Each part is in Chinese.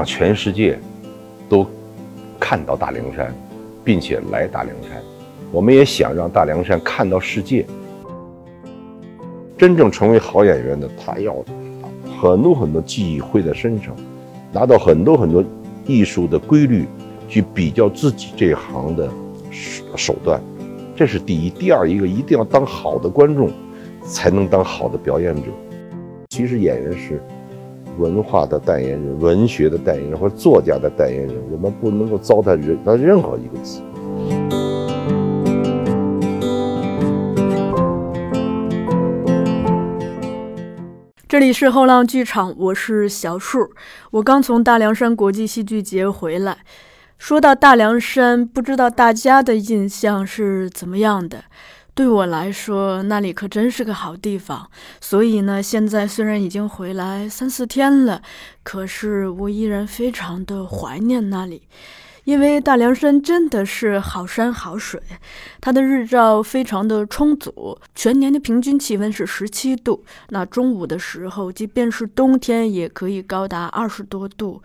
让全世界都看到大凉山，并且来大凉山。我们也想让大凉山看到世界。真正成为好演员的，他要很多很多记忆会在身上，拿到很多很多艺术的规律，去比较自己这一行的手段。这是第一。第二一个，一定要当好的观众，才能当好的表演者。其实演员是。文化的代言人、文学的代言人或者作家的代言人，我们不能够糟蹋人他任何一个字。这里是后浪剧场，我是小树。我刚从大凉山国际戏剧节回来。说到大凉山，不知道大家的印象是怎么样的？对我来说，那里可真是个好地方。所以呢，现在虽然已经回来三四天了，可是我依然非常的怀念那里。因为大凉山真的是好山好水，它的日照非常的充足，全年的平均气温是十七度。那中午的时候，即便是冬天，也可以高达二十多度。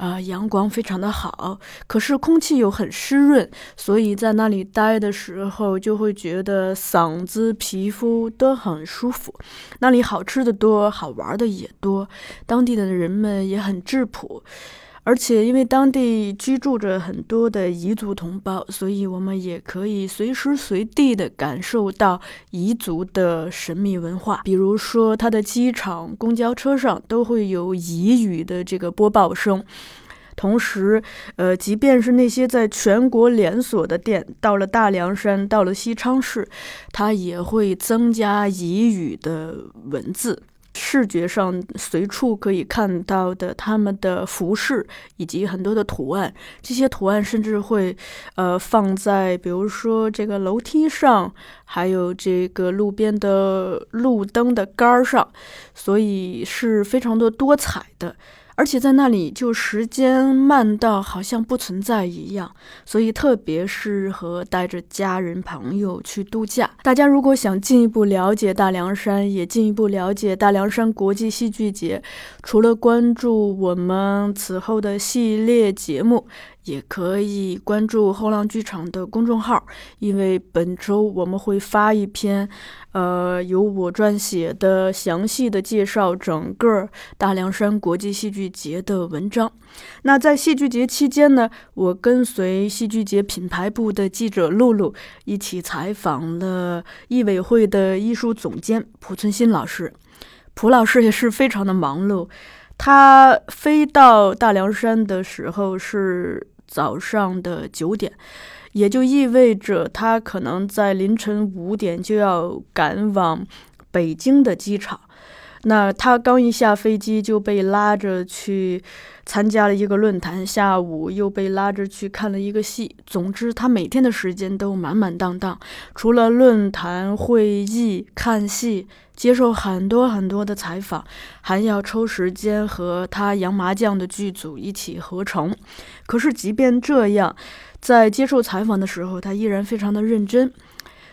啊，阳光非常的好，可是空气又很湿润，所以在那里待的时候就会觉得嗓子、皮肤都很舒服。那里好吃的多，好玩的也多，当地的人们也很质朴，而且因为当地居住着很多的彝族同胞，所以我们也可以随时随地的感受到彝族的神秘文化。比如说，它的机场、公交车上都会有彝语的这个播报声。同时，呃，即便是那些在全国连锁的店，到了大凉山，到了西昌市，它也会增加彝语的文字。视觉上随处可以看到的他们的服饰以及很多的图案，这些图案甚至会，呃，放在比如说这个楼梯上，还有这个路边的路灯的杆儿上，所以是非常的多彩的。而且在那里，就时间慢到好像不存在一样，所以特别适合带着家人朋友去度假。大家如果想进一步了解大凉山，也进一步了解大凉山国际戏剧节，除了关注我们此后的系列节目。也可以关注后浪剧场的公众号，因为本周我们会发一篇，呃，由我撰写的详细的介绍整个大凉山国际戏剧节的文章。那在戏剧节期间呢，我跟随戏剧节品牌部的记者露露一起采访了艺委会的艺术总监蒲存新老师。蒲老师也是非常的忙碌。他飞到大凉山的时候是早上的九点，也就意味着他可能在凌晨五点就要赶往北京的机场。那他刚一下飞机就被拉着去参加了一个论坛，下午又被拉着去看了一个戏。总之，他每天的时间都满满当当，除了论坛、会议、看戏，接受很多很多的采访，还要抽时间和他洋麻将的剧组一起合成。可是，即便这样，在接受采访的时候，他依然非常的认真。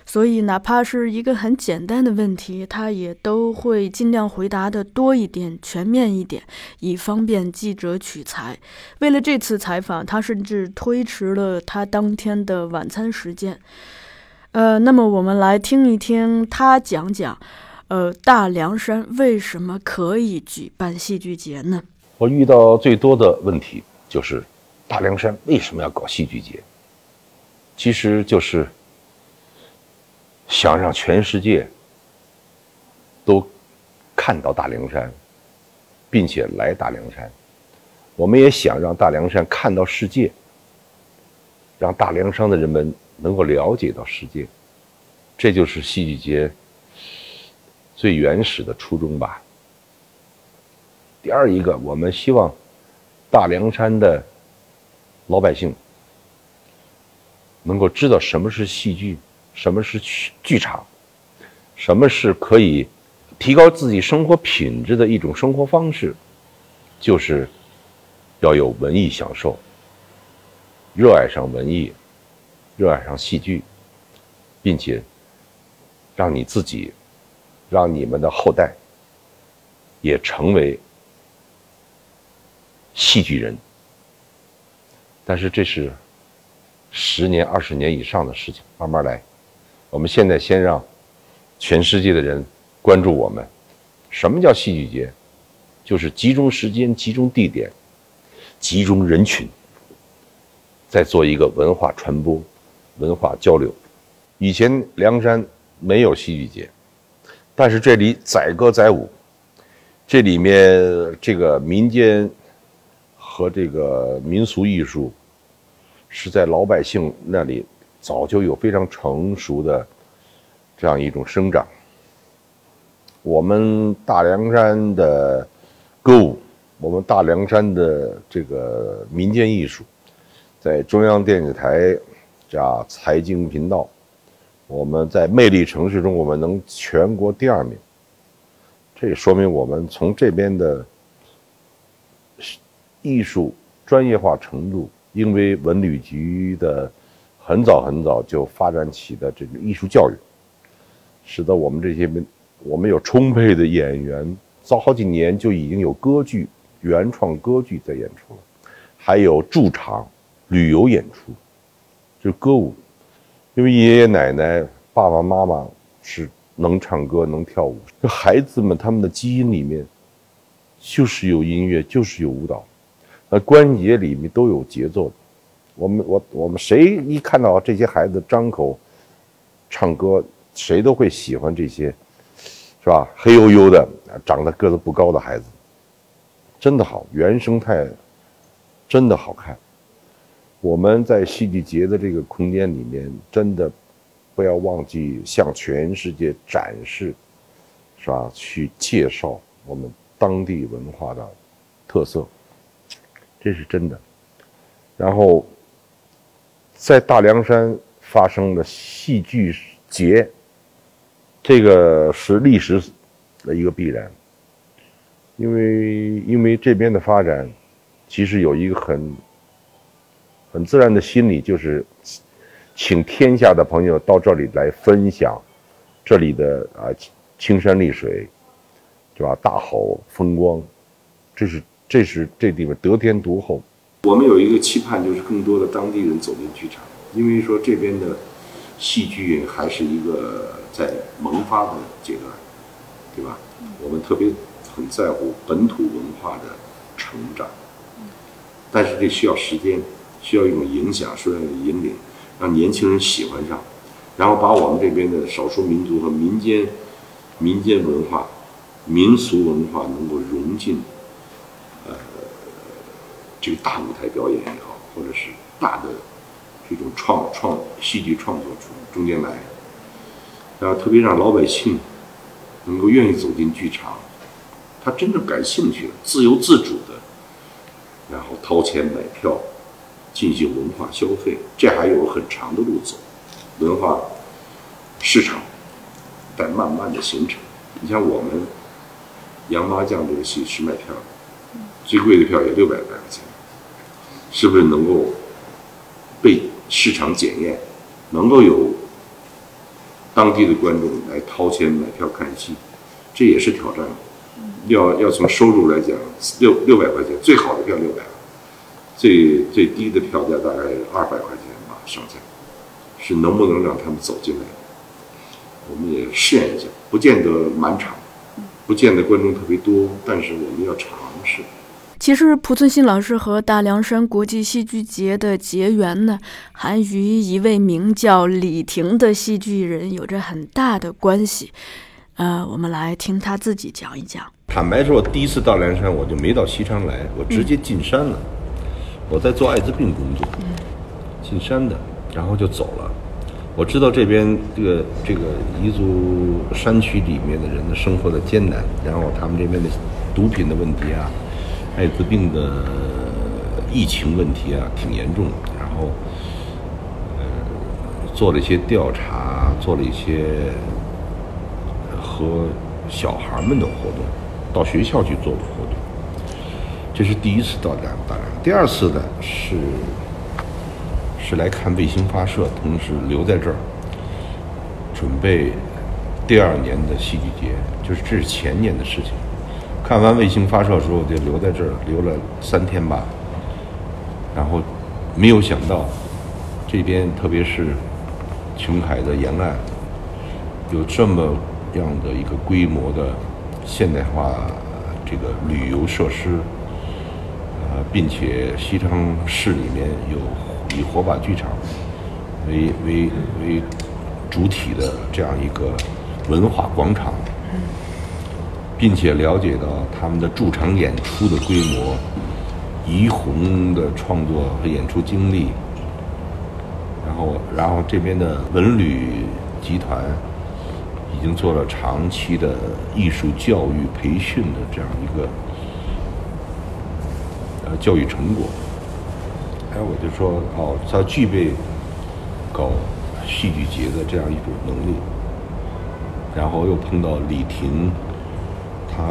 所以，哪怕是一个很简单的问题，他也都会尽量回答的多一点、全面一点，以方便记者取材。为了这次采访，他甚至推迟了他当天的晚餐时间。呃，那么我们来听一听他讲讲，呃，大凉山为什么可以举办戏剧节呢？我遇到最多的问题就是，大凉山为什么要搞戏剧节？其实就是。想让全世界都看到大凉山，并且来大凉山，我们也想让大凉山看到世界，让大凉山的人们能够了解到世界，这就是戏剧节最原始的初衷吧。第二一个，我们希望大凉山的老百姓能够知道什么是戏剧。什么是剧剧场？什么是可以提高自己生活品质的一种生活方式？就是要有文艺享受，热爱上文艺，热爱上戏剧，并且让你自己，让你们的后代也成为戏剧人。但是这是十年、二十年以上的事情，慢慢来。我们现在先让全世界的人关注我们。什么叫戏剧节？就是集中时间、集中地点、集中人群，再做一个文化传播、文化交流。以前梁山没有戏剧节，但是这里载歌载舞，这里面这个民间。和这个民俗艺术，是在老百姓那里早就有非常成熟的这样一种生长。我们大凉山的歌舞，我们大凉山的这个民间艺术，在中央电视台加财经频道，我们在魅力城市中，我们能全国第二名，这也说明我们从这边的。艺术专业化程度，因为文旅局的很早很早就发展起的这个艺术教育，使得我们这些我们有充沛的演员，早好几年就已经有歌剧原创歌剧在演出了，还有驻场旅游演出，就是歌舞，因为爷爷奶奶、爸爸妈妈是能唱歌能跳舞，这孩子们他们的基因里面就是有音乐，就是有舞蹈。那，关节里面都有节奏。我们我我们谁一看到这些孩子张口唱歌，谁都会喜欢这些，是吧？黑黝黝的，长得个子不高的孩子，真的好，原生态真的好看。我们在戏剧节的这个空间里面，真的不要忘记向全世界展示，是吧？去介绍我们当地文化的特色。这是真的，然后在大凉山发生的戏剧节，这个是历史的一个必然，因为因为这边的发展，其实有一个很很自然的心理，就是请天下的朋友到这里来分享这里的啊青山绿水，对吧？大好风光，这是。这是这地方得天独厚。我们有一个期盼，就是更多的当地人走进剧场，因为说这边的戏剧还是一个在萌发的阶段，对吧？我们特别很在乎本土文化的成长，但是这需要时间，需要一种影响，需要引领，让年轻人喜欢上，然后把我们这边的少数民族和民间民间文化、民俗文化能够融进。这个大舞台表演也好，或者是大的这种创创戏剧创作中中间来，然后特别让老百姓能够愿意走进剧场，他真正感兴趣的、自由自主的，然后掏钱买票进行文化消费，这还有很长的路走，文化市场在慢慢的形成。你像我们《杨麻将》这个戏是卖票的，最贵的票也六百来块钱。是不是能够被市场检验，能够有当地的观众来掏钱买票看戏，这也是挑战。要要从收入来讲，六六百块钱最好的票六百，最最低的票价大概二百块钱吧上下，是能不能让他们走进来？我们也试验一下，不见得满场，不见得观众特别多，但是我们要尝试。其实濮存昕老师和大凉山国际戏剧节的结缘呢，还与一位名叫李婷的戏剧人有着很大的关系。呃，我们来听他自己讲一讲。坦白说，我第一次到凉山，我就没到西昌来，我直接进山了。我在做艾滋病工作，进山的，然后就走了。我知道这边这个这个彝族山区里面的人的生活的艰难，然后他们这边的毒品的问题啊。艾滋病的疫情问题啊，挺严重。然后，呃，做了一些调查，做了一些和小孩们的活动，到学校去做的活动。这是第一次到大大连。第二次呢是是来看卫星发射，同时留在这儿准备第二年的戏剧节，就是这是前年的事情。看完卫星发射之后，就留在这儿，留了三天吧。然后没有想到，这边特别是琼海的沿岸，有这么样的一个规模的现代化这个旅游设施，呃，并且西昌市里面有以火把剧场为为为主体的这样一个文化广场，并且了解到他们的驻场演出的规模。怡红的创作和演出经历，然后，然后这边的文旅集团已经做了长期的艺术教育培训的这样一个呃教育成果。哎，我就说，哦，他具备搞戏剧节的这样一种能力。然后又碰到李婷，他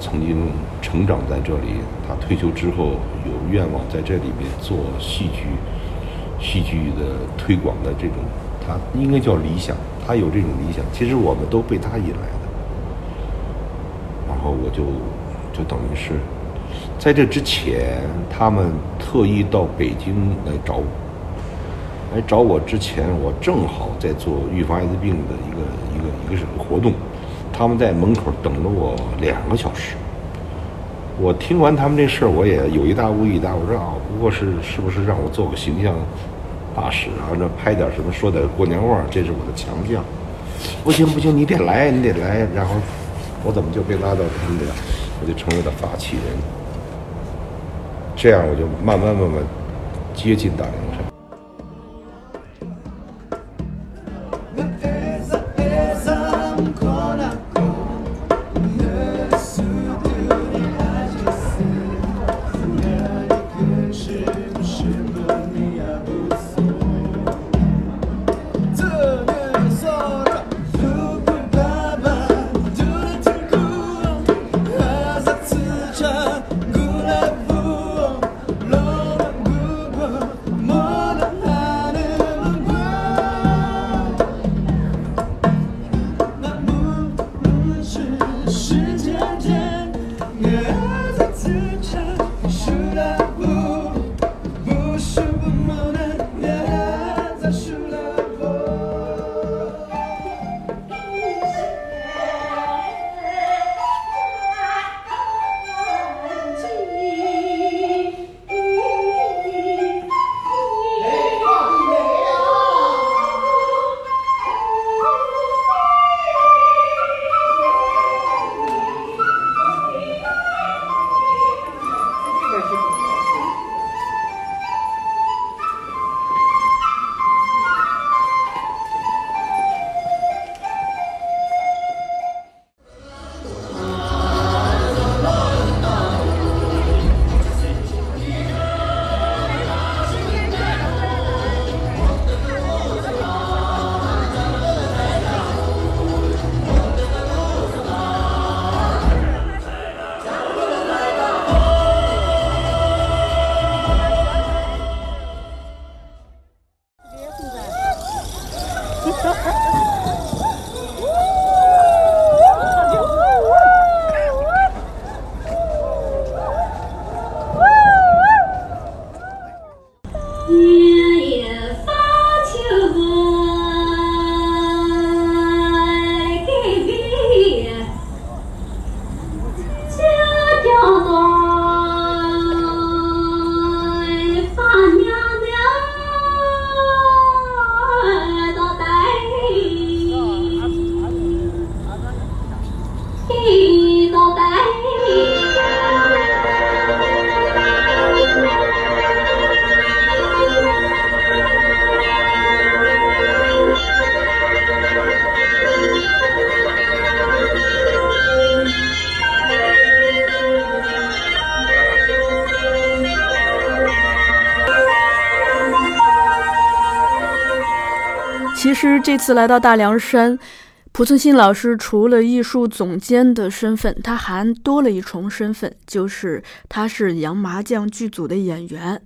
曾经成长在这里。他退休之后有愿望在这里面做戏剧、戏剧的推广的这种，他应该叫理想，他有这种理想。其实我们都被他引来的，然后我就就等于是，在这之前，他们特意到北京来找我，来找我之前，我正好在做预防艾滋病的一个一个一个什么活动，他们在门口等了我两个小时。我听完他们这事儿，我也有一搭无一搭。我说啊，不过是是不是让我做个形象大使啊？那拍点什么，说点过年话，这是我的强项。不行不行，你得来，你得来。然后我怎么就被拉到他们的，我就成为了发起人。这样我就慢慢慢慢接近大凉实这次来到大凉山，濮存昕老师除了艺术总监的身份，他还多了一重身份，就是他是洋麻将剧组的演员。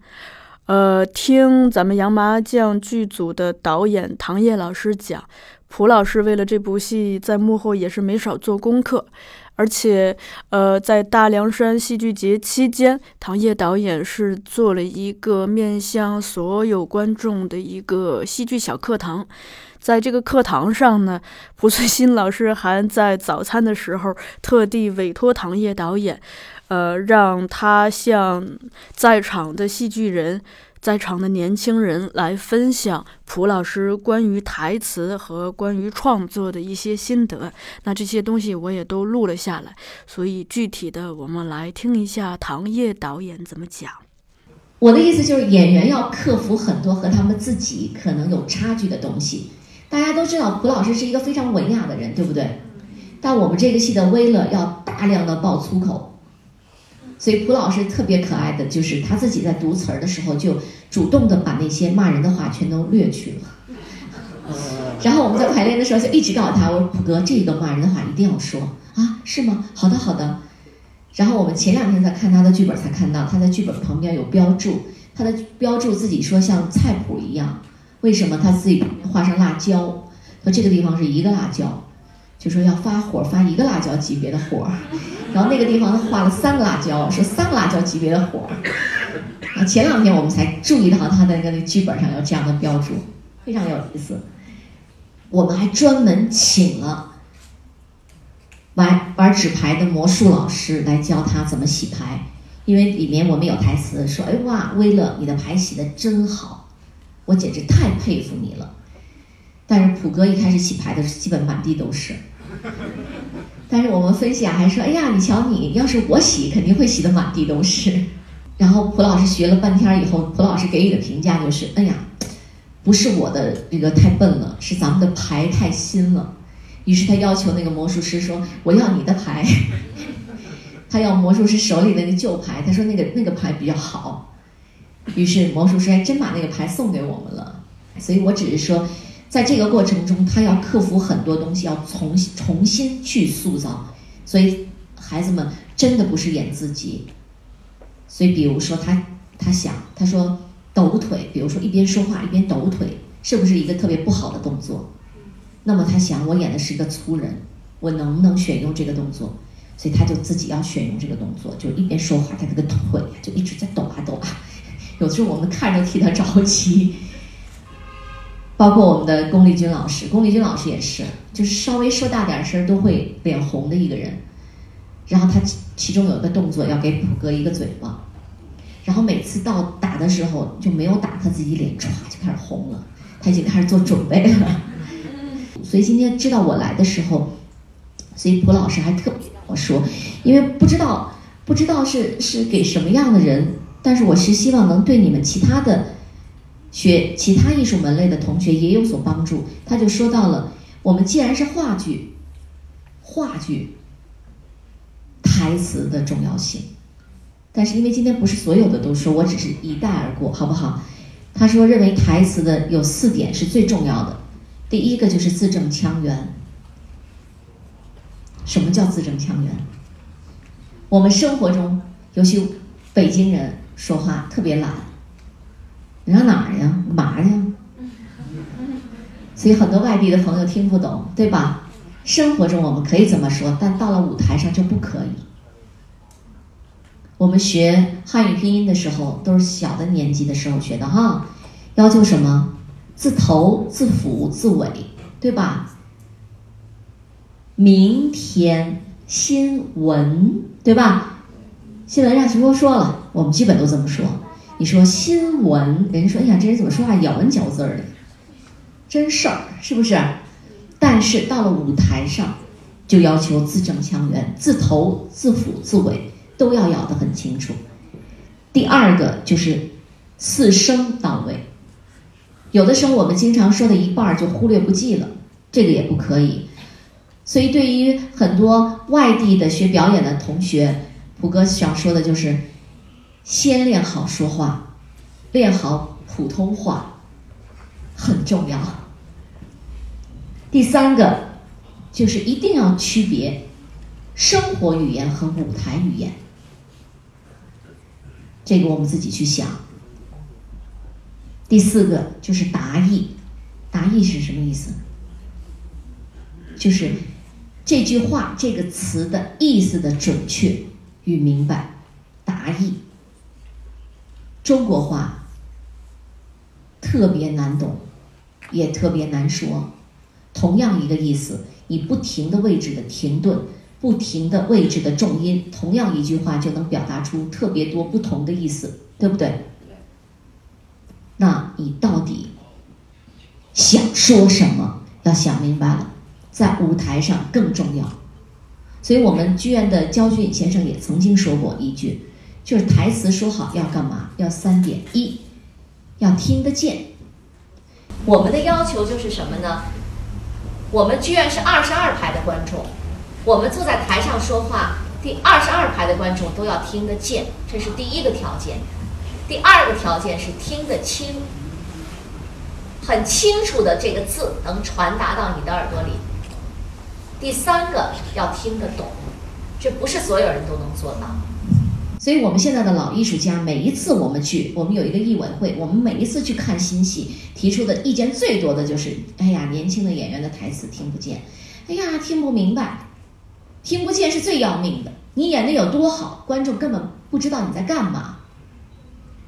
呃，听咱们洋麻将剧组的导演唐烨老师讲，蒲老师为了这部戏在幕后也是没少做功课。而且，呃，在大凉山戏剧节期间，唐烨导演是做了一个面向所有观众的一个戏剧小课堂。在这个课堂上呢，蒲翠新老师还在早餐的时候特地委托唐烨导演，呃，让他向在场的戏剧人。在场的年轻人来分享蒲老师关于台词和关于创作的一些心得，那这些东西我也都录了下来。所以具体的，我们来听一下唐烨导演怎么讲。我的意思就是，演员要克服很多和他们自己可能有差距的东西。大家都知道，蒲老师是一个非常文雅的人，对不对？但我们这个戏的威乐要大量的爆粗口。所以蒲老师特别可爱的就是他自己在读词儿的时候，就主动的把那些骂人的话全都略去了。然后我们在排练的时候就一直告诉他：“我说蒲哥，这个骂人的话一定要说啊，是吗？好的，好的。”然后我们前两天在看他的剧本，才看到他在剧本旁边有标注，他的标注自己说像菜谱一样。为什么他自己画上辣椒？说这个地方是一个辣椒。就说要发火，发一个辣椒级别的火，然后那个地方他画了三个辣椒，说三个辣椒级别的火。啊，前两天我们才注意到他的那个剧本上有这样的标注，非常有意思。我们还专门请了玩玩纸牌的魔术老师来教他怎么洗牌，因为里面我们有台词说：“哎哇，威乐，你的牌洗的真好，我简直太佩服你了。”但是普哥一开始洗牌的时候，基本满地都是。但是我们分析啊，还说，哎呀，你瞧你，要是我洗，肯定会洗得满地都是。然后蒲老师学了半天以后，蒲老师给予的评价就是，哎呀，不是我的这个太笨了，是咱们的牌太新了。于是他要求那个魔术师说，我要你的牌。他要魔术师手里的那个旧牌，他说那个那个牌比较好。于是魔术师还真把那个牌送给我们了。所以我只是说。在这个过程中，他要克服很多东西，要重新重新去塑造。所以孩子们真的不是演自己。所以，比如说他他想，他说抖腿，比如说一边说话一边抖腿，是不是一个特别不好的动作？那么他想，我演的是一个粗人，我能不能选用这个动作？所以他就自己要选用这个动作，就一边说话，他这个腿就一直在抖啊抖啊。有时候我们看着替他着急。包括我们的龚丽君老师，龚丽君老师也是，就是稍微说大点声都会脸红的一个人。然后他其中有一个动作要给普哥一个嘴巴，然后每次到打的时候就没有打，他自己脸唰就开始红了，他已经开始做准备了。所以今天知道我来的时候，所以蒲老师还特别跟我说，因为不知道不知道是是给什么样的人，但是我是希望能对你们其他的。学其他艺术门类的同学也有所帮助。他就说到了，我们既然是话剧，话剧台词的重要性。但是因为今天不是所有的都说，我只是一带而过，好不好？他说认为台词的有四点是最重要的。第一个就是字正腔圆。什么叫字正腔圆？我们生活中，尤其北京人说话特别懒。你上哪儿呀？嘛呀？所以很多外地的朋友听不懂，对吧？生活中我们可以这么说，但到了舞台上就不可以。我们学汉语拼音的时候，都是小的年纪的时候学的哈，要求什么？字头、字辅、字尾，对吧？明天新闻，对吧？新闻让徐波说了，我们基本都这么说。你说新闻，人家说，哎呀，这人怎么说话咬文嚼字儿的，真事儿，是不是？但是到了舞台上，就要求字正腔圆，字头、字辅、字尾都要咬得很清楚。第二个就是四声到位，有的时候我们经常说的一半儿就忽略不计了，这个也不可以。所以对于很多外地的学表演的同学，普哥想说的就是。先练好说话，练好普通话很重要。第三个就是一定要区别生活语言和舞台语言，这个我们自己去想。第四个就是达意，达意是什么意思？就是这句话这个词的意思的准确与明白、达意。中国话特别难懂，也特别难说。同样一个意思，你不停的位置的停顿，不停的位置的重音，同样一句话就能表达出特别多不同的意思，对不对？那你到底想说什么？要想明白了，在舞台上更重要。所以我们剧院的焦俊先生也曾经说过一句，就是台词说好要干嘛？要三点：一，要听得见。我们的要求就是什么呢？我们剧院是二十二排的观众，我们坐在台上说话，第二十二排的观众都要听得见，这是第一个条件。第二个条件是听得清，很清楚的这个字能传达到你的耳朵里。第三个要听得懂，这不是所有人都能做到。所以我们现在的老艺术家，每一次我们去，我们有一个艺委会，我们每一次去看新戏，提出的意见最多的就是：哎呀，年轻的演员的台词听不见，哎呀，听不明白，听不见是最要命的。你演的有多好，观众根本不知道你在干嘛。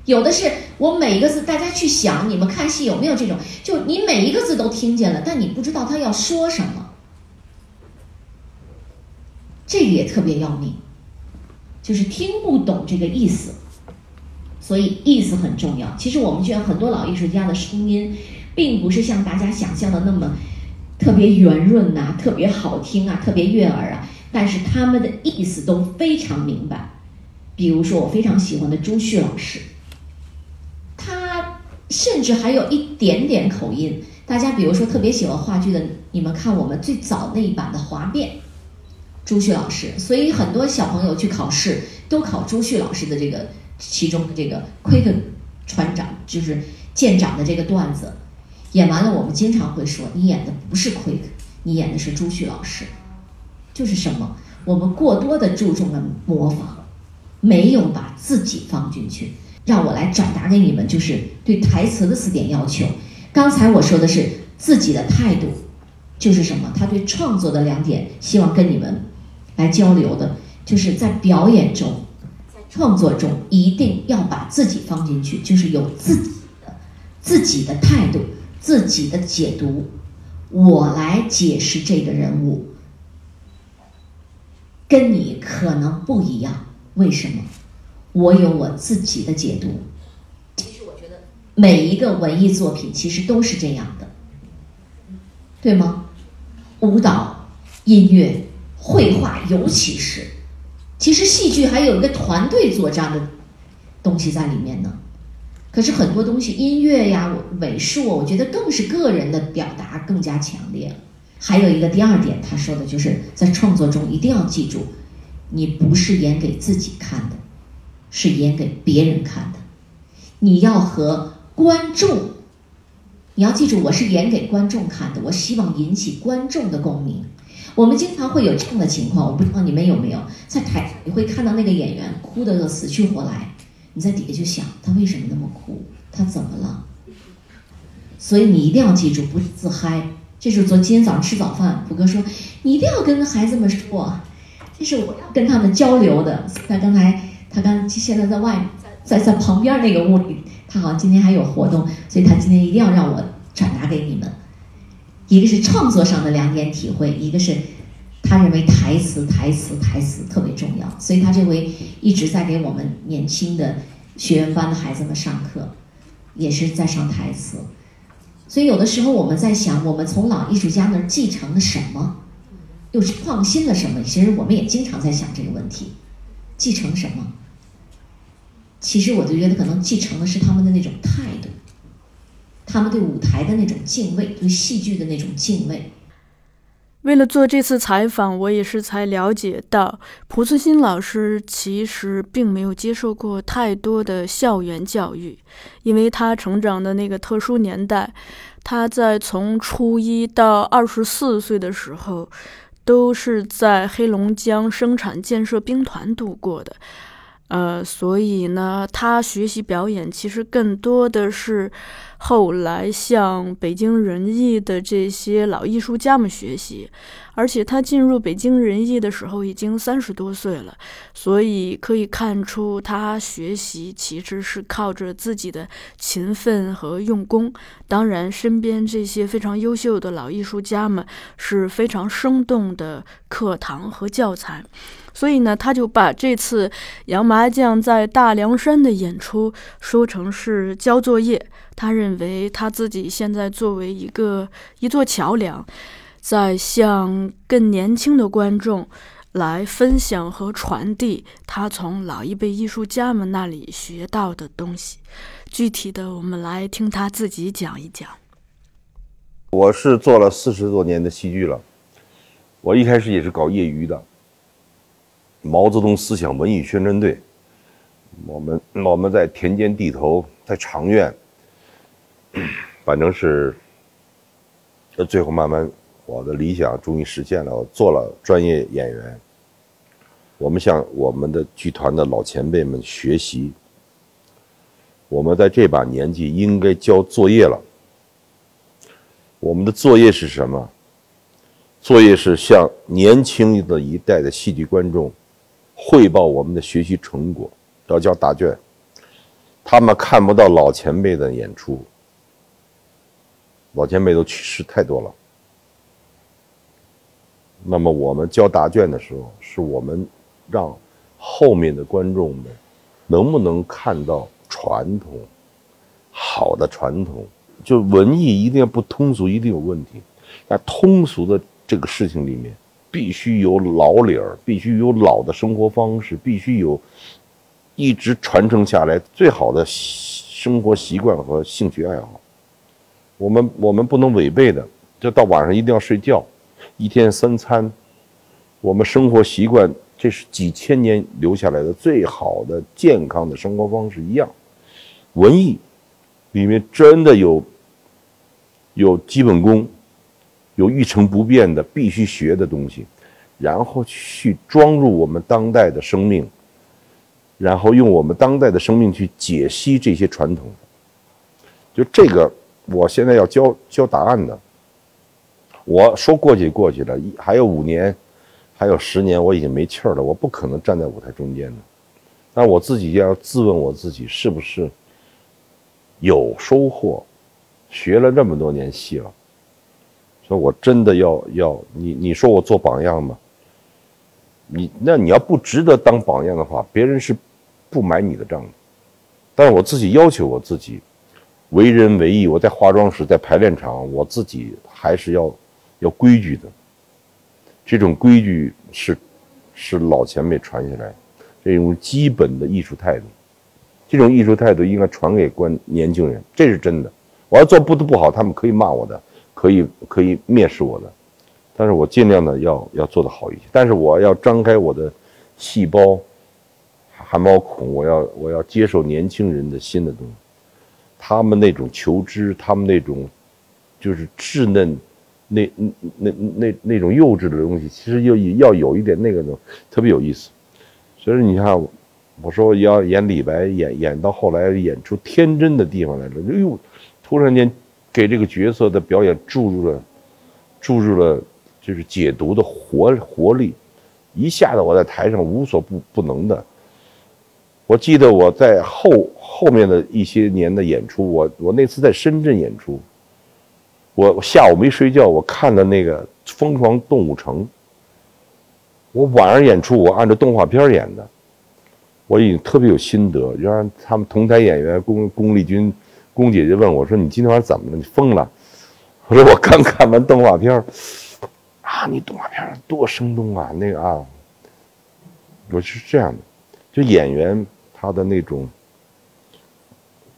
有的是我每一个字，大家去想，你们看戏有没有这种？就你每一个字都听见了，但你不知道他要说什么，这个也特别要命，就是听不懂这个意思。所以意思很重要。其实我们剧院很多老艺术家的声音，并不是像大家想象的那么特别圆润呐，特别好听啊，特别悦耳啊，但是他们的意思都非常明白。比如说我非常喜欢的朱旭老师。他甚至还有一点点口音。大家比如说特别喜欢话剧的，你们看我们最早那一版的《华变》，朱旭老师。所以很多小朋友去考试都考朱旭老师的这个其中的这个 Quick 船长，就是舰长的这个段子。演完了，我们经常会说你演的不是 Quick，你演的是朱旭老师。就是什么？我们过多的注重了模仿，没有把自己放进去。让我来转达给你们，就是对台词的四点要求。刚才我说的是自己的态度，就是什么？他对创作的两点，希望跟你们来交流的，就是在表演中，在创作中一定要把自己放进去，就是有自己的自己的态度、自己的解读。我来解释这个人物，跟你可能不一样，为什么？我有我自己的解读。其实我觉得每一个文艺作品其实都是这样的，对吗？舞蹈、音乐、绘画，尤其是，其实戏剧还有一个团队作战的东西在里面呢。可是很多东西，音乐呀、美术，我觉得更是个人的表达更加强烈了。还有一个第二点，他说的就是在创作中一定要记住，你不是演给自己看的。是演给别人看的，你要和观众，你要记住，我是演给观众看的。我希望引起观众的共鸣。我们经常会有这样的情况，我不知道你们有没有在台，你会看到那个演员哭得死去活来，你在底下就想他为什么那么哭，他怎么了？所以你一定要记住，不是自嗨。这是昨今天早上吃早饭，普哥说你一定要跟孩子们说，这是我要跟他们交流的。他刚才。他刚现在在外，在在旁边那个屋里，他好像今天还有活动，所以他今天一定要让我转达给你们。一个是创作上的两点体会，一个是他认为台词、台词、台词特别重要，所以他这回一直在给我们年轻的学员班的孩子们上课，也是在上台词。所以有的时候我们在想，我们从老艺术家那儿继承了什么，又是创新了什么？其实我们也经常在想这个问题，继承什么？其实我就觉得，可能继承的是他们的那种态度，他们对舞台的那种敬畏，对戏剧的那种敬畏。为了做这次采访，我也是才了解到，蒲存昕老师其实并没有接受过太多的校园教育，因为他成长的那个特殊年代，他在从初一到二十四岁的时候，都是在黑龙江生产建设兵团度过的。呃，所以呢，他学习表演其实更多的是后来向北京人艺的这些老艺术家们学习。而且他进入北京人艺的时候已经三十多岁了，所以可以看出他学习其实是靠着自己的勤奋和用功。当然，身边这些非常优秀的老艺术家们是非常生动的课堂和教材。所以呢，他就把这次杨麻将在大凉山的演出说成是交作业。他认为他自己现在作为一个一座桥梁。在向更年轻的观众来分享和传递他从老一辈艺术家们那里学到的东西。具体的，我们来听他自己讲一讲。我是做了四十多年的戏剧了，我一开始也是搞业余的。毛泽东思想文艺宣传队，我们我们在田间地头，在长院，反正是，最后慢慢。我的理想终于实现了，我做了专业演员。我们向我们的剧团的老前辈们学习。我们在这把年纪应该交作业了。我们的作业是什么？作业是向年轻的一代的戏剧观众汇报我们的学习成果，要交答卷。他们看不到老前辈的演出，老前辈都去世太多了。那么我们交答卷的时候，是我们让后面的观众们能不能看到传统好的传统？就文艺一定要不通俗，一定有问题。在通俗的这个事情里面，必须有老理儿，必须有老的生活方式，必须有一直传承下来最好的生活习惯和兴趣爱好。我们我们不能违背的，就到晚上一定要睡觉。一天三餐，我们生活习惯，这是几千年留下来的最好的健康的生活方式一样。文艺里面真的有有基本功，有一成不变的必须学的东西，然后去装入我们当代的生命，然后用我们当代的生命去解析这些传统。就这个，我现在要交交答案的。我说过去过去了，一还有五年，还有十年，我已经没气儿了。我不可能站在舞台中间的，但我自己要自问我自己是不是有收获？学了这么多年戏了，说我真的要要你你说我做榜样吗？你那你要不值得当榜样的话，别人是不买你的账的。但是我自己要求我自己，为人为义，我在化妆室，在排练场，我自己还是要。要规矩的，这种规矩是是老前辈传下来，这种基本的艺术态度，这种艺术态度应该传给观年轻人，这是真的。我要做不得不好，他们可以骂我的，可以可以蔑视我的，但是我尽量的要要做的好一些。但是我要张开我的细胞汗毛孔，我要我要接受年轻人的新的东西，他们那种求知，他们那种就是稚嫩。那那那那种幼稚的东西，其实要要有一点那个的，特别有意思。所以你看，我说要演李白，演演到后来演出天真的地方来了，哎呦，突然间给这个角色的表演注入了注入了就是解读的活活力，一下子我在台上无所不不能的。我记得我在后后面的一些年的演出，我我那次在深圳演出。我下午没睡觉，我看的那个《疯狂动物城》。我晚上演出，我按照动画片演的，我已经特别有心得。就让他们同台演员龚龚丽君、龚姐姐问我说：“你今天晚上怎么了？你疯了？”我说：“我刚看完动画片啊，你动画片多生动啊！那个啊，我是这样的，就演员他的那种，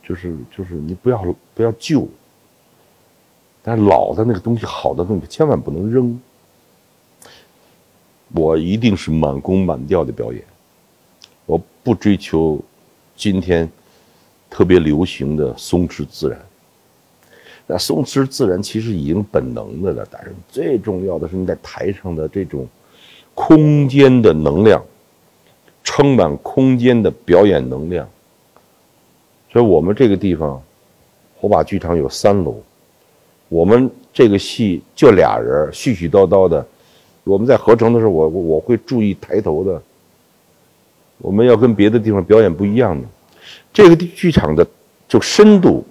就是就是你不要不要旧。但老的那个东西，好的东西千万不能扔。我一定是满弓满调的表演，我不追求今天特别流行的松弛自然。那松弛自然其实已经本能的了，但是最重要的是你在台上的这种空间的能量，充满空间的表演能量。所以我们这个地方。火把剧场有三楼，我们这个戏就俩人絮絮叨叨的。我们在合成的时候，我我会注意抬头的。我们要跟别的地方表演不一样的，这个剧场的就深度，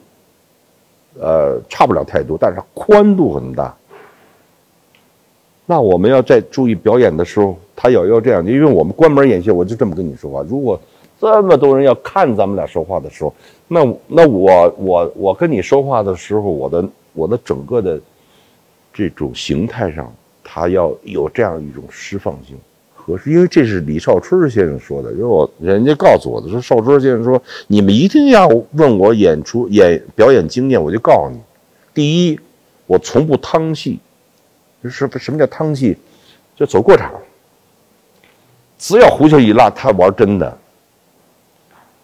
呃，差不了太多，但是宽度很大。那我们要在注意表演的时候，他要要这样，因为我们关门演戏，我就这么跟你说话。如果这么多人要看咱们俩说话的时候，那那我我我跟你说话的时候，我的我的整个的这种形态上，他要有这样一种释放性。合适，因为这是李少春先生说的。如果人家告诉我的说，少春先生说，你们一定要问我演出演表演经验，我就告诉你，第一，我从不趟戏。什什么叫趟戏？就走过场。只要胡椒一拉，他玩真的。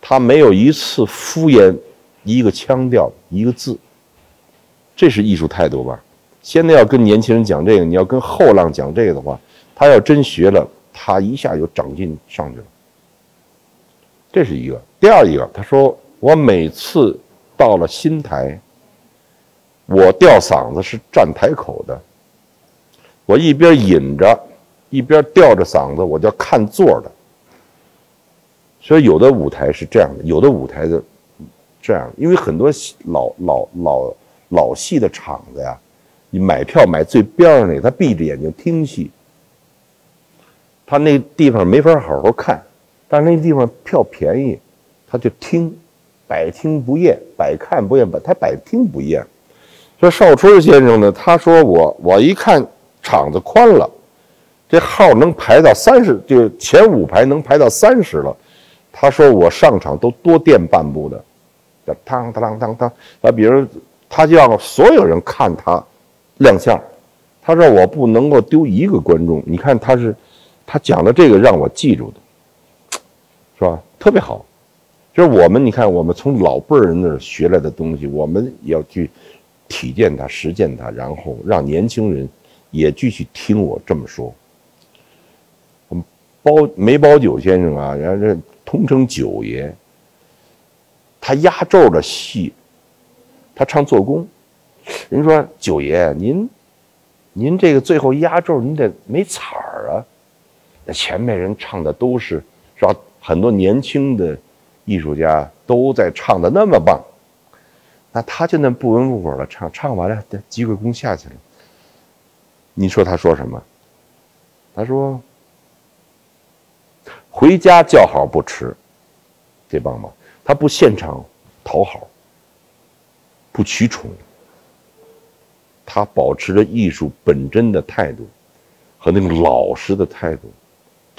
他没有一次敷衍一个腔调一个字。这是艺术态度吧？现在要跟年轻人讲这个，你要跟后浪讲这个的话，他要真学了。他一下就长进上去了，这是一个。第二一个，他说我每次到了新台，我吊嗓子是站台口的，我一边引着，一边吊着嗓子，我叫看座的。所以有的舞台是这样的，有的舞台的这样，因为很多老老老老戏的场子呀，你买票买最边上那个，他闭着眼睛听戏。他那地方没法好好看，但是那地方票便宜，他就听，百听不厌，百看不厌，百他百听不厌。说少春先生呢，他说我我一看场子宽了，这号能排到三十，就前五排能排到三十了。他说我上场都多垫半步的，叫当当当当。啊，比如他就让所有人看他亮相，他说我不能够丢一个观众。你看他是。他讲的这个让我记住的，是吧？特别好，就是我们你看，我们从老辈人那儿学来的东西，我们要去体验它、实践它，然后让年轻人也继续听我这么说。我们包梅葆玖先生啊，人家通称九爷，他压轴的戏，他唱做工，人说九爷您，您这个最后压轴，您得没彩儿啊。前面人唱的都是是吧？很多年轻的艺术家都在唱的那么棒，那他就那不温不火的唱，唱完了，鞠个躬下去了。你说他说什么？他说：“回家叫好不迟，这棒吗？他不现场讨好，不取宠，他保持着艺术本真的态度和那种老实的态度。”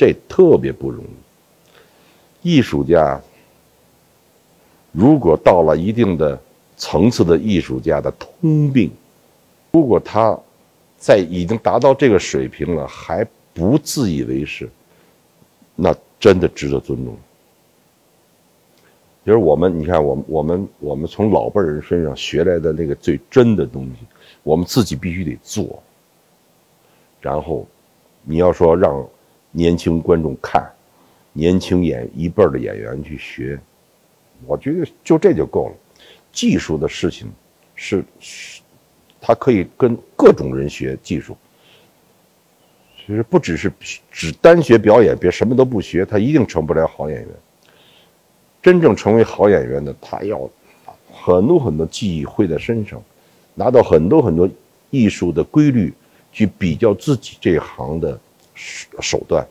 这特别不容易。艺术家如果到了一定的层次的艺术家的通病，如果他在已经达到这个水平了还不自以为是，那真的值得尊重。就是我们，你看，我们我们我们从老辈人身上学来的那个最真的东西，我们自己必须得做。然后，你要说让。年轻观众看，年轻演一辈儿的演员去学，我觉得就这就够了。技术的事情是，他可以跟各种人学技术。其实不只是只单学表演，别什么都不学，他一定成不了好演员。真正成为好演员的，他要很多很多技艺会在身上，拿到很多很多艺术的规律去比较自己这一行的。手段，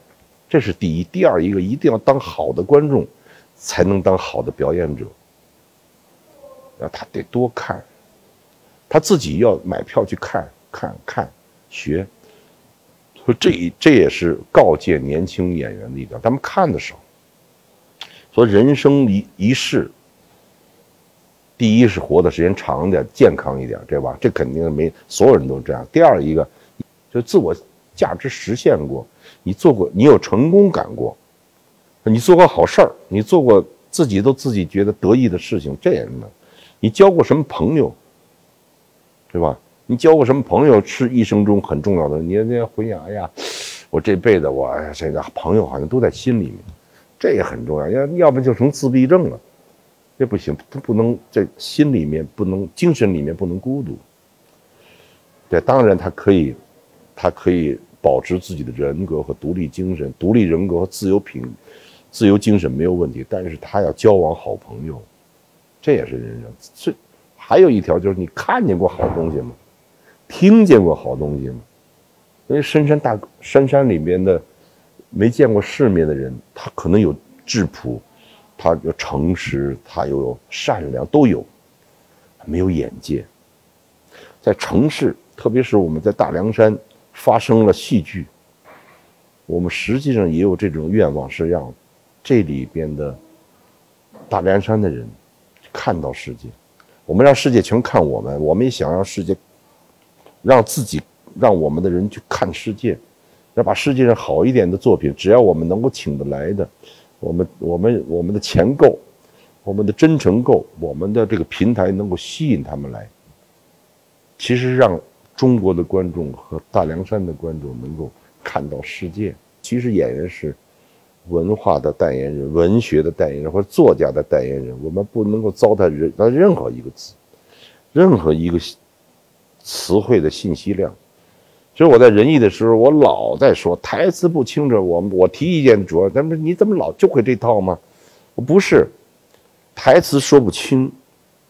这是第一。第二一个，一定要当好的观众，才能当好的表演者。啊，他得多看，他自己要买票去看，看看学。说这这也是告诫年轻演员的一点，他们看的少。说人生一一世，第一是活的时间长点，健康一点，对吧？这肯定没所有人都这样。第二一个，就自我。价值实现过，你做过，你有成功感过，你做过好事儿，你做过自己都自己觉得得意的事情，这样的，你交过什么朋友，对吧？你交过什么朋友是一生中很重要的。你你回想，哎呀，我这辈子我这个朋友好像都在心里面，这也很重要。要要不就成自闭症了，这不行，他不能在心里面不能精神里面不能孤独。对，当然他可以，他可以保持自己的人格和独立精神，独立人格和自由品、自由精神没有问题。但是他要交往好朋友，这也是人生。这还有一条就是你看见过好东西吗？听见过好东西吗？因为深山大深山里面的没见过世面的人，他可能有质朴，他有诚实，他又有善良，都有，没有眼界，在城市。特别是我们在大凉山发生了戏剧，我们实际上也有这种愿望，是让这里边的大凉山的人看到世界。我们让世界全看我们，我们也想让世界让自己让我们的人去看世界，要把世界上好一点的作品，只要我们能够请得来的，我们我们我们的钱够，我们的真诚够，我们的这个平台能够吸引他们来。其实让。中国的观众和大凉山的观众能够看到世界。其实演员是文化的代言人、文学的代言人或者作家的代言人。我们不能够糟蹋任任何一个字，任何一个词汇的信息量。其实我在仁义的时候，我老在说台词不清楚。我我提意见主要，咱们你怎么老就会这套吗？我不是台词说不清，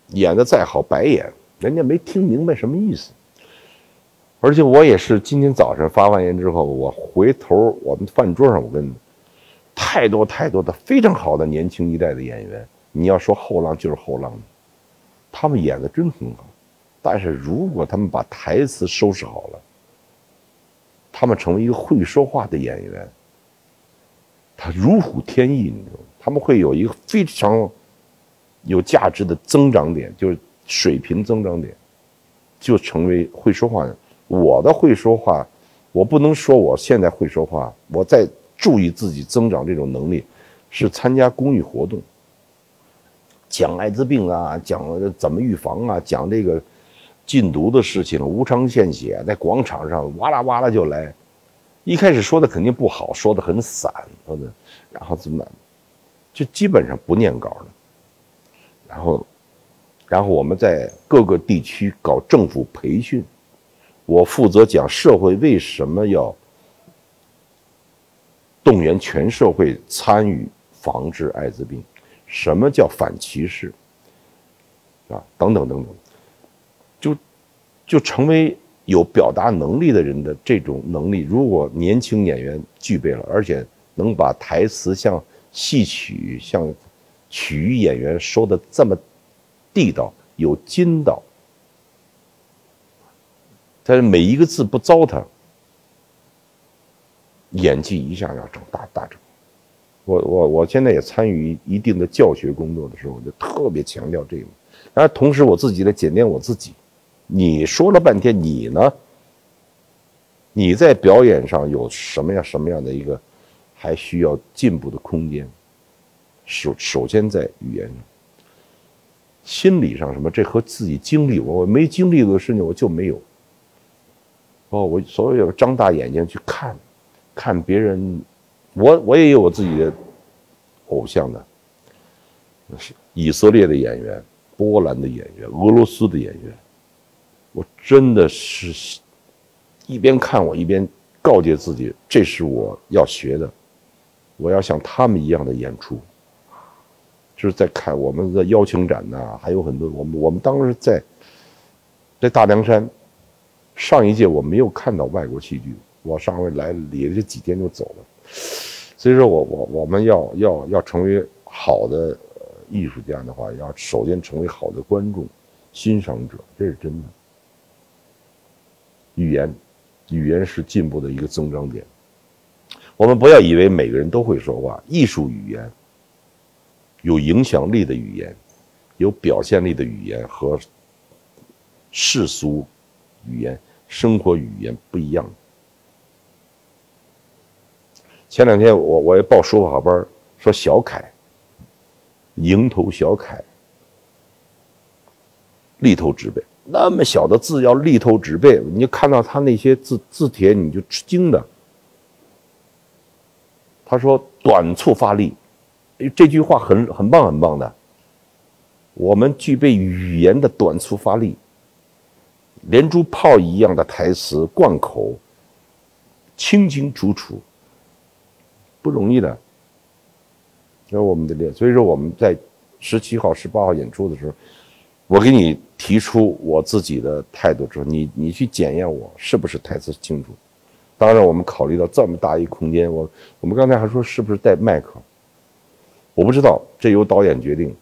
演的再好白演，人家没听明白什么意思。而且我也是今天早上发完言之后，我回头我们饭桌上，我跟太多太多的非常好的年轻一代的演员，你要说后浪就是后浪，他们演的真很好。但是如果他们把台词收拾好了，他们成为一个会说话的演员，他如虎添翼，你知道吗？他们会有一个非常有价值的增长点，就是水平增长点，就成为会说话的。我的会说话，我不能说我现在会说话。我在注意自己增长这种能力，是参加公益活动，讲艾滋病啊，讲怎么预防啊，讲这个禁毒的事情，无偿献血，在广场上哇啦哇啦就来。一开始说的肯定不好，说的很散，说的，然后怎么，就基本上不念稿了。然后，然后我们在各个地区搞政府培训。我负责讲社会为什么要动员全社会参与防治艾滋病，什么叫反歧视啊？等等等等，就就成为有表达能力的人的这种能力。如果年轻演员具备了，而且能把台词像戏曲、像曲艺演员说的这么地道、有筋道。但是每一个字不糟蹋，演技一下要整大大整。我我我现在也参与一定的教学工作的时候，我就特别强调这个。然后同时我自己在检验我自己。你说了半天，你呢？你在表演上有什么样什么样的一个还需要进步的空间？首首先在语言上，心理上什么？这和自己经历，我我没经历过的事情，我就没有。哦，我所有张大眼睛去看，看别人，我我也有我自己的偶像的，是以色列的演员、波兰的演员、俄罗斯的演员，我真的是一边看我一边告诫自己，这是我要学的，我要像他们一样的演出。就是在看我们的邀请展呐，还有很多我们我们当时在在大凉山。上一届我没有看到外国戏剧，我上回来理这几天就走了，所以说我我我们要要要成为好的艺术家的话，要首先成为好的观众、欣赏者，这是真的。语言，语言是进步的一个增长点。我们不要以为每个人都会说话，艺术语言、有影响力的语言、有表现力的语言和世俗语言。生活语言不一样。前两天我我也报书法班，说小楷，蝇头小楷，力透纸背，那么小的字要力透纸背，你就看到他那些字字帖你就吃惊的。他说短促发力，这句话很很棒很棒的，我们具备语言的短促发力，连珠炮一样的台词贯口，清清楚楚，不容易的。这是我们的练，所以说我们在十七号、十八号演出的时候，我给你提出我自己的态度之后，你你去检验我是不是台词清楚。当然，我们考虑到这么大一空间，我我们刚才还说是不是带麦克，我不知道，这由导演决定。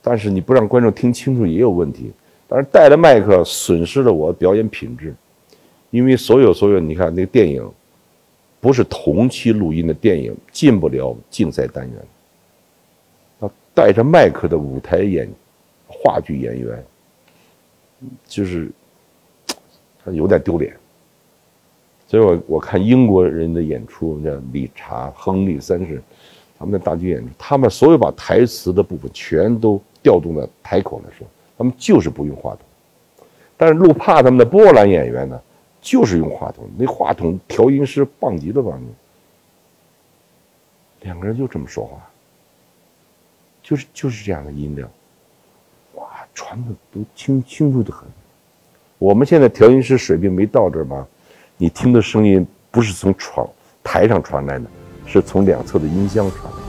但是你不让观众听清楚也有问题。但是带着麦克损失了我表演品质，因为所有所有，你看那个电影。不是同期录音的电影进不了竞赛单元。他带着麦克的舞台演话剧演员，就是他有点丢脸。所以我我看英国人的演出，叫理查、亨利三世，他们的大剧演出，他们所有把台词的部分全都调动在台口来说，他们就是不用话筒。但是路帕他们的波兰演员呢？就是用话筒，那话筒调音师棒极了，棒极。两个人就这么说话，就是就是这样的音量，哇，传的都清清楚的很。我们现在调音师水平没到这儿吧？你听的声音不是从床台上传来的，是从两侧的音箱传来。